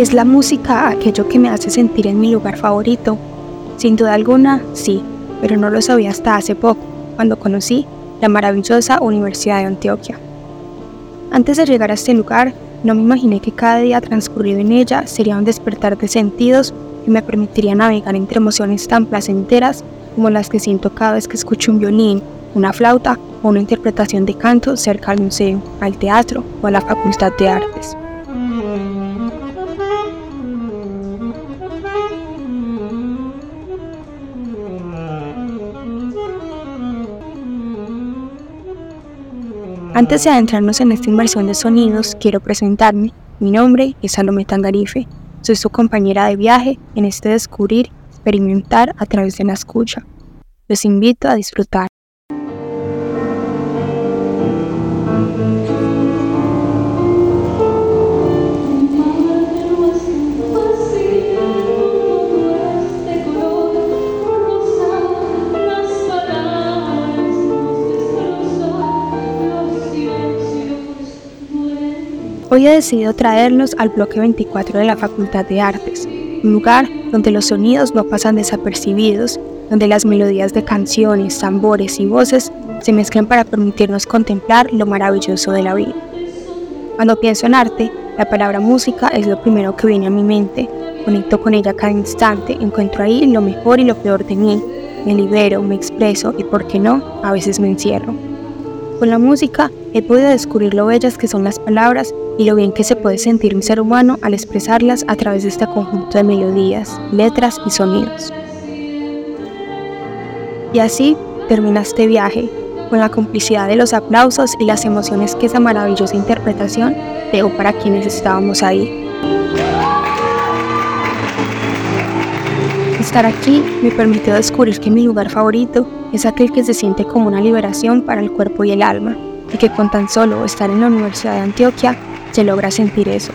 ¿Es la música aquello que me hace sentir en mi lugar favorito? Sin duda alguna, sí, pero no lo sabía hasta hace poco, cuando conocí la maravillosa Universidad de Antioquia. Antes de llegar a este lugar, no me imaginé que cada día transcurrido en ella sería un despertar de sentidos que me permitiría navegar entre emociones tan placenteras como las que siento cada vez que escucho un violín, una flauta o una interpretación de canto cerca al museo, al teatro o a la Facultad de Artes. Antes de adentrarnos en esta inmersión de sonidos, quiero presentarme. Mi nombre es Salomé Tangarife. Soy su compañera de viaje en este descubrir, experimentar a través de la escucha. Los invito a disfrutar. Hoy he decidido traerlos al bloque 24 de la Facultad de Artes, un lugar donde los sonidos no pasan desapercibidos, donde las melodías de canciones, tambores y voces se mezclan para permitirnos contemplar lo maravilloso de la vida. Cuando pienso en arte, la palabra música es lo primero que viene a mi mente. Conecto con ella cada instante, encuentro ahí lo mejor y lo peor de mí. Me libero, me expreso y, por qué no, a veces me encierro. Con la música he podido descubrir lo bellas que son las palabras y lo bien que se puede sentir un ser humano al expresarlas a través de este conjunto de melodías, letras y sonidos. Y así termina este viaje, con la complicidad de los aplausos y las emociones que esa maravillosa interpretación dejó para quienes estábamos ahí. Estar aquí me permitió descubrir que mi lugar favorito es aquel que se siente como una liberación para el cuerpo y el alma, y que con tan solo estar en la Universidad de Antioquia se logra sentir eso.